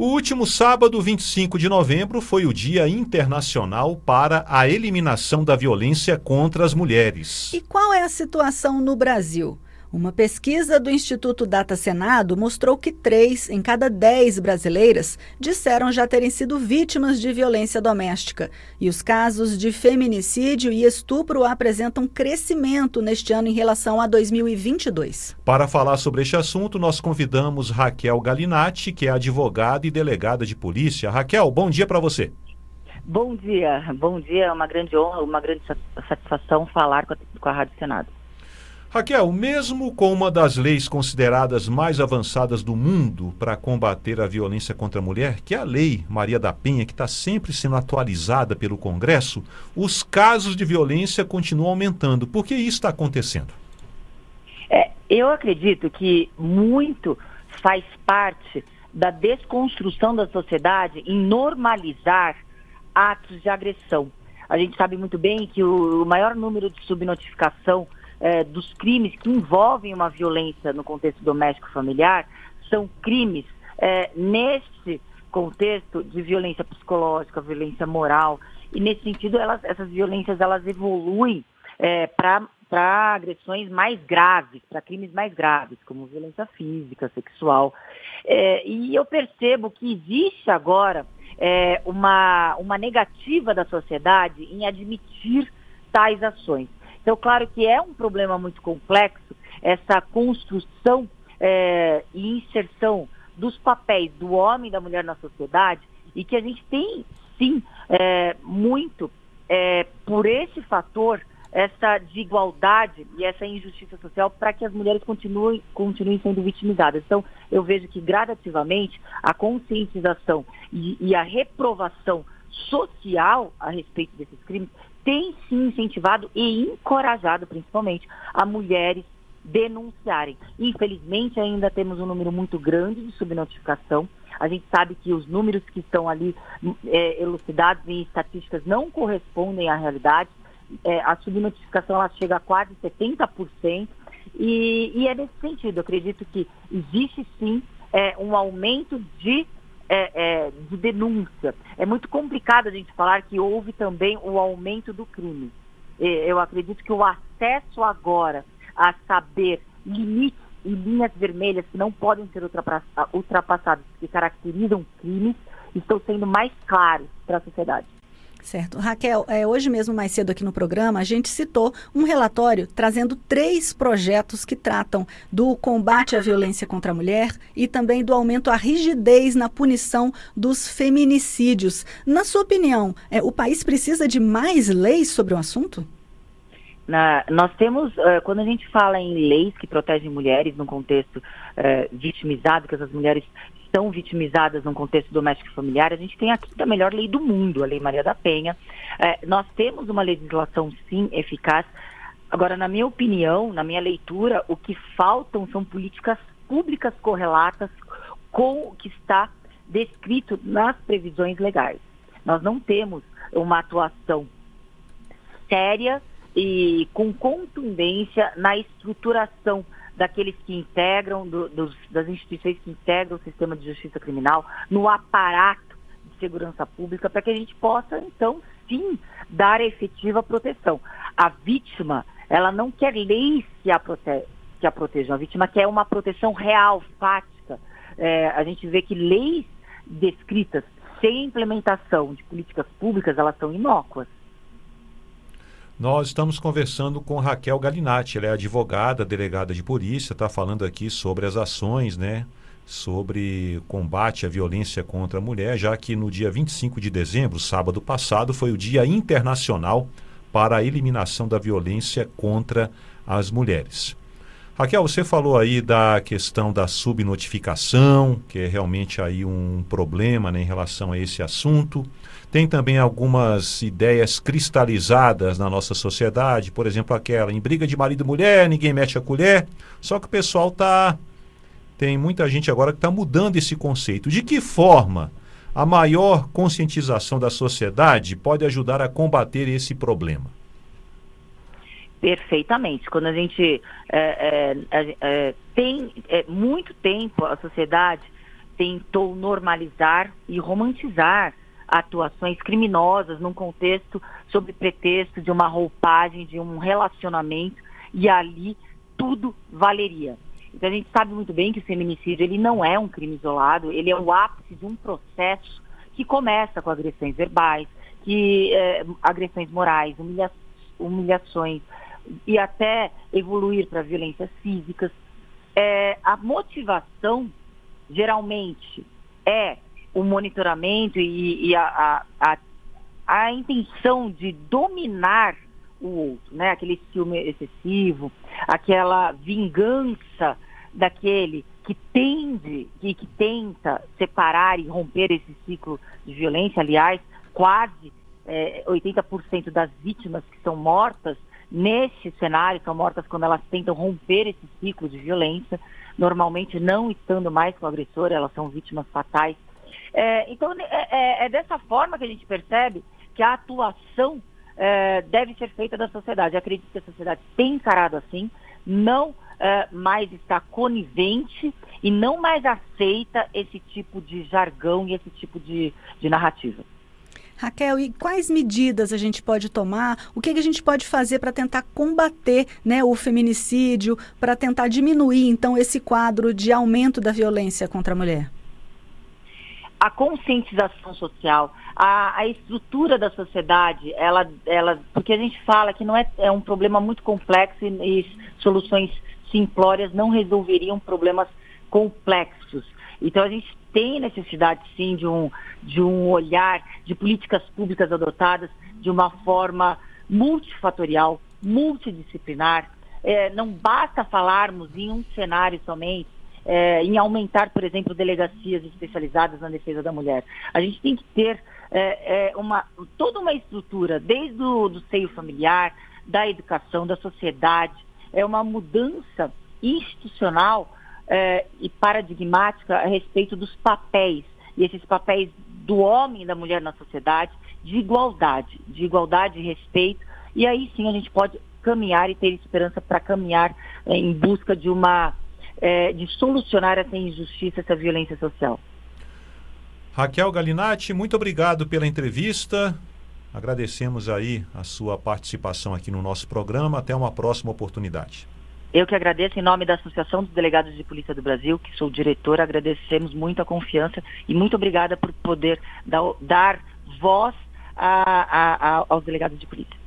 O último sábado, 25 de novembro, foi o Dia Internacional para a Eliminação da Violência contra as Mulheres. E qual é a situação no Brasil? Uma pesquisa do Instituto Data Senado mostrou que três em cada dez brasileiras disseram já terem sido vítimas de violência doméstica. E os casos de feminicídio e estupro apresentam crescimento neste ano em relação a 2022. Para falar sobre este assunto, nós convidamos Raquel Galinatti, que é advogada e delegada de polícia. Raquel, bom dia para você. Bom dia, bom dia. É uma grande honra, uma grande satisfação falar com a, com a Rádio Senado. Raquel, mesmo com uma das leis consideradas mais avançadas do mundo para combater a violência contra a mulher, que é a Lei Maria da Penha, que está sempre sendo atualizada pelo Congresso, os casos de violência continuam aumentando. Por que isso está acontecendo? É, eu acredito que muito faz parte da desconstrução da sociedade em normalizar atos de agressão. A gente sabe muito bem que o maior número de subnotificação é, dos crimes que envolvem uma violência no contexto doméstico familiar são crimes é, neste contexto de violência psicológica, violência moral. E nesse sentido, elas, essas violências elas evoluem é, para agressões mais graves, para crimes mais graves, como violência física, sexual. É, e eu percebo que existe agora é, uma, uma negativa da sociedade em admitir tais ações. Então, claro que é um problema muito complexo essa construção é, e inserção dos papéis do homem e da mulher na sociedade e que a gente tem, sim, é, muito é, por esse fator, essa desigualdade e essa injustiça social para que as mulheres continuem, continuem sendo vitimizadas. Então, eu vejo que gradativamente a conscientização e, e a reprovação social a respeito desses crimes tem sim incentivado e encorajado, principalmente, a mulheres denunciarem. Infelizmente, ainda temos um número muito grande de subnotificação. A gente sabe que os números que estão ali é, elucidados em estatísticas não correspondem à realidade. É, a subnotificação ela chega a quase 70%. E, e é nesse sentido, eu acredito que existe sim é, um aumento de é, é, de denúncia. É muito complicado a gente falar que houve também o aumento do crime. Eu acredito que o acesso agora a saber limites e linhas vermelhas que não podem ser ultrapassadas, que caracterizam crimes, estão sendo mais claros para a sociedade. Certo. Raquel, é, hoje mesmo, mais cedo aqui no programa, a gente citou um relatório trazendo três projetos que tratam do combate à violência contra a mulher e também do aumento à rigidez na punição dos feminicídios. Na sua opinião, é, o país precisa de mais leis sobre o assunto? Na, nós temos, uh, quando a gente fala em leis que protegem mulheres num contexto uh, vitimizado, que essas mulheres são vitimizadas num contexto doméstico e familiar, a gente tem a melhor lei do mundo, a Lei Maria da Penha. É, nós temos uma legislação, sim, eficaz. Agora, na minha opinião, na minha leitura, o que faltam são políticas públicas correlatas com o que está descrito nas previsões legais. Nós não temos uma atuação séria e com contundência na estruturação daqueles que integram, do, dos, das instituições que integram o sistema de justiça criminal, no aparato de segurança pública, para que a gente possa, então, sim, dar efetiva proteção. A vítima, ela não quer leis que a, prote que a protejam, a vítima quer uma proteção real, fática. É, a gente vê que leis descritas sem implementação de políticas públicas, elas são inócuas. Nós estamos conversando com Raquel Galinatti, ela é advogada, delegada de polícia, está falando aqui sobre as ações, né? Sobre combate à violência contra a mulher, já que no dia 25 de dezembro, sábado passado, foi o Dia Internacional para a Eliminação da Violência contra as Mulheres. Raquel, você falou aí da questão da subnotificação, que é realmente aí um problema né, em relação a esse assunto. Tem também algumas ideias cristalizadas na nossa sociedade, por exemplo, aquela em briga de marido e mulher, ninguém mete a colher. Só que o pessoal tá tem muita gente agora que está mudando esse conceito. De que forma a maior conscientização da sociedade pode ajudar a combater esse problema? Perfeitamente. Quando a gente é, é, é, tem é, muito tempo a sociedade tentou normalizar e romantizar atuações criminosas num contexto sob pretexto de uma roupagem, de um relacionamento, e ali tudo valeria. Então a gente sabe muito bem que o feminicídio ele não é um crime isolado, ele é o ápice de um processo que começa com agressões verbais, que é, agressões morais, humilha humilhações e até evoluir para violências físicas. É, a motivação geralmente é o monitoramento e, e a, a, a, a, intenção de dominar o outro, né? Aquele ciúme excessivo, aquela vingança daquele que tende e que tenta separar e romper esse ciclo de violência. Aliás, quase é, 80% das vítimas que são mortas nesse cenário são mortas quando elas tentam romper esse ciclo de violência, normalmente não estando mais com o agressor, elas são vítimas fatais. É, então, é, é, é, dessa forma que a gente percebe que a atuação é, deve ser feita da sociedade. Eu acredito que a sociedade tem encarado assim, não é, mais está conivente e não mais aceita esse tipo de jargão e esse tipo de, de narrativa. Raquel, e quais medidas a gente pode tomar? O que, que a gente pode fazer para tentar combater né, o feminicídio, para tentar diminuir, então, esse quadro de aumento da violência contra a mulher? A conscientização social, a, a estrutura da sociedade, ela, ela, porque a gente fala que não é, é um problema muito complexo e, e soluções simplórias não resolveriam problemas complexos. Então a gente tem necessidade sim de um, de um olhar de políticas públicas adotadas de uma forma multifatorial, multidisciplinar. É, não basta falarmos em um cenário somente, é, em aumentar, por exemplo, delegacias especializadas na defesa da mulher. A gente tem que ter é, é uma, toda uma estrutura, desde o do seio familiar, da educação, da sociedade, é uma mudança institucional é, e paradigmática a respeito dos papéis, e esses papéis do homem e da mulher na sociedade, de igualdade, de igualdade e respeito, e aí sim a gente pode caminhar e ter esperança para caminhar é, em busca de uma, é, de solucionar essa injustiça, essa violência social. Raquel Galinatti, muito obrigado pela entrevista. Agradecemos aí a sua participação aqui no nosso programa. Até uma próxima oportunidade. Eu que agradeço em nome da Associação dos Delegados de Polícia do Brasil, que sou diretora, agradecemos muito a confiança e muito obrigada por poder dar, dar voz a, a, a, aos delegados de polícia.